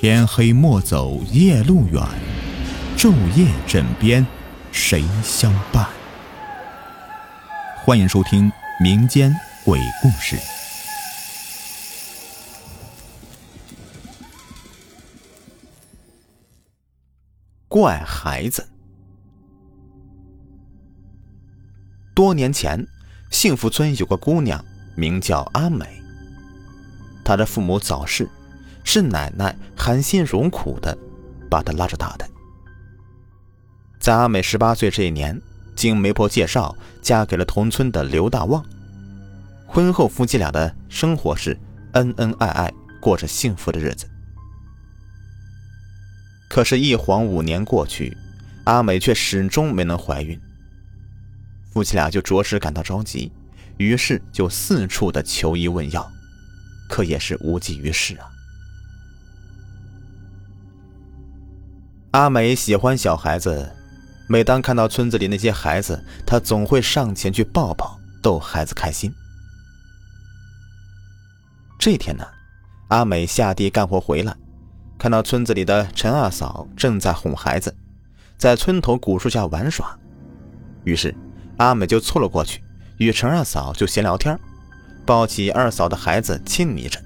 天黑莫走夜路远，昼夜枕边谁相伴？欢迎收听民间鬼故事。怪孩子。多年前，幸福村有个姑娘，名叫阿美。她的父母早逝，是奶奶含辛茹苦的把她拉着大的。在阿美十八岁这一年，经媒婆介绍，嫁给了同村的刘大旺。婚后，夫妻俩的生活是恩恩爱爱，过着幸福的日子。可是，一晃五年过去，阿美却始终没能怀孕。夫妻俩就着实感到着急，于是就四处的求医问药，可也是无济于事啊。阿美喜欢小孩子，每当看到村子里那些孩子，她总会上前去抱抱，逗孩子开心。这天呢，阿美下地干活回来。看到村子里的陈二嫂正在哄孩子，在村头古树下玩耍，于是阿美就凑了过去，与陈二嫂就闲聊天，抱起二嫂的孩子亲昵着。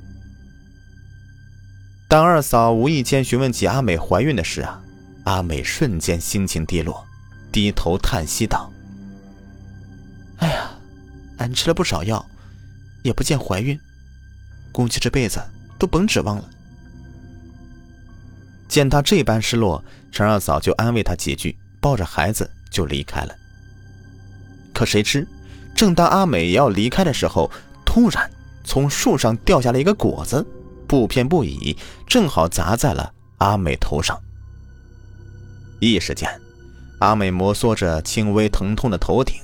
当二嫂无意间询问起阿美怀孕的事啊，阿美瞬间心情低落，低头叹息道：“哎呀，俺吃了不少药，也不见怀孕，估计这辈子都甭指望了。”见他这般失落，陈二嫂就安慰他几句，抱着孩子就离开了。可谁知，正当阿美要离开的时候，突然从树上掉下来一个果子，不偏不倚，正好砸在了阿美头上。一时间，阿美摩挲着轻微疼痛的头顶，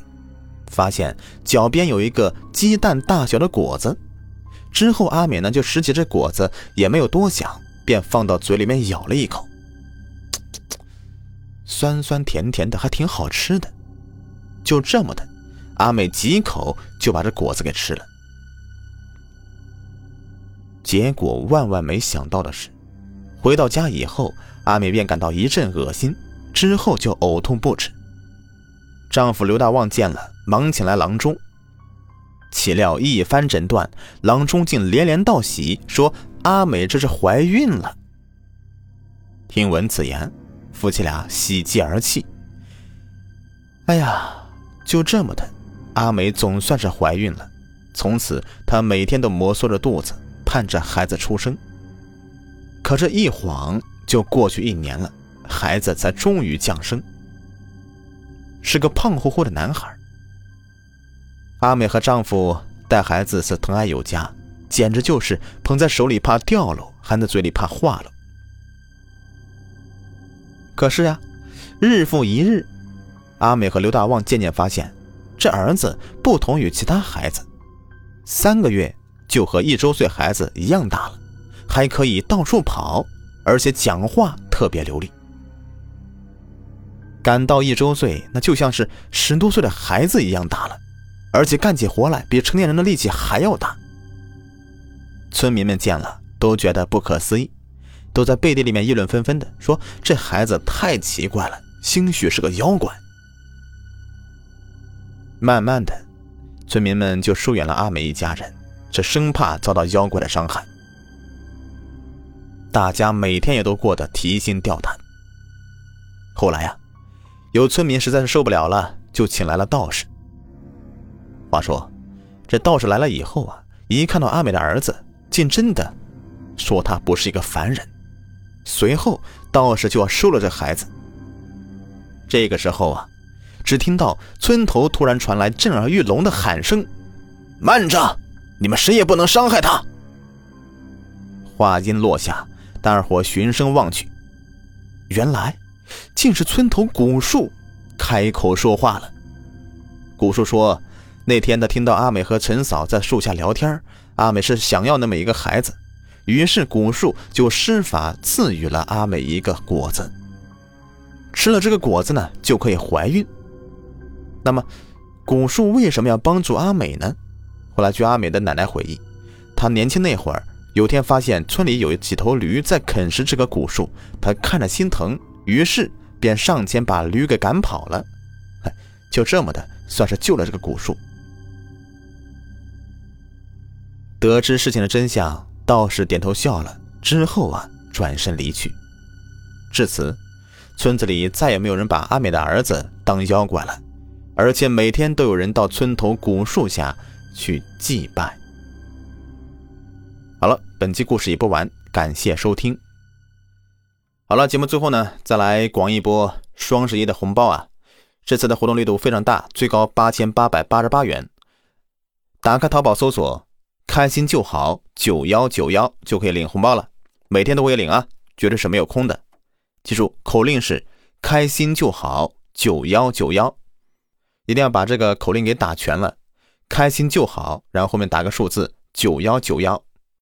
发现脚边有一个鸡蛋大小的果子。之后，阿美呢就拾起这果子，也没有多想。便放到嘴里面咬了一口，酸酸甜甜的，还挺好吃的。就这么的，阿美几口就把这果子给吃了。结果万万没想到的是，回到家以后，阿美便感到一阵恶心，之后就呕吐不止。丈夫刘大旺见了，忙请来郎中。岂料一番诊断，郎中竟连连道喜，说。阿美这是怀孕了。听闻此言，夫妻俩喜极而泣。哎呀，就这么的，阿美总算是怀孕了。从此，她每天都摩挲着肚子，盼着孩子出生。可这一晃就过去一年了，孩子才终于降生，是个胖乎乎的男孩。阿美和丈夫带孩子是疼爱有加。简直就是捧在手里怕掉了，含在嘴里怕化了。可是呀，日复一日，阿美和刘大旺渐渐发现，这儿子不同于其他孩子，三个月就和一周岁孩子一样大了，还可以到处跑，而且讲话特别流利。赶到一周岁，那就像是十多岁的孩子一样大了，而且干起活来比成年人的力气还要大。村民们见了都觉得不可思议，都在背地里面议论纷纷的说：“这孩子太奇怪了，兴许是个妖怪。”慢慢的，村民们就疏远了阿美一家人，这生怕遭到妖怪的伤害。大家每天也都过得提心吊胆。后来呀，有村民实在是受不了了，就请来了道士。话说，这道士来了以后啊，一看到阿美的儿子。竟真的说他不是一个凡人，随后道士就要收了这孩子。这个时候啊，只听到村头突然传来震耳欲聋的喊声：“慢着，你们谁也不能伤害他！”话音落下，大伙循声望去，原来竟是村头古树开口说话了。古树说：“那天他听到阿美和陈嫂在树下聊天。”阿美是想要那么一个孩子，于是古树就施法赐予了阿美一个果子。吃了这个果子呢，就可以怀孕。那么，古树为什么要帮助阿美呢？后来据阿美的奶奶回忆，她年轻那会儿有天发现村里有几头驴在啃食这个古树，她看着心疼，于是便上前把驴给赶跑了。就这么的，算是救了这个古树。得知事情的真相，道士点头笑了，之后啊，转身离去。至此，村子里再也没有人把阿美的儿子当妖怪了，而且每天都有人到村头古树下去祭拜。好了，本期故事已播完，感谢收听。好了，节目最后呢，再来广一波双十一的红包啊！这次的活动力度非常大，最高八千八百八十八元。打开淘宝搜索“开心就好九幺九幺”就可以领红包了，每天都会领啊，绝对是没有空的。记住，口令是“开心就好九幺九幺”，一定要把这个口令给打全了，“开心就好”，然后后面打个数字“九幺九幺”。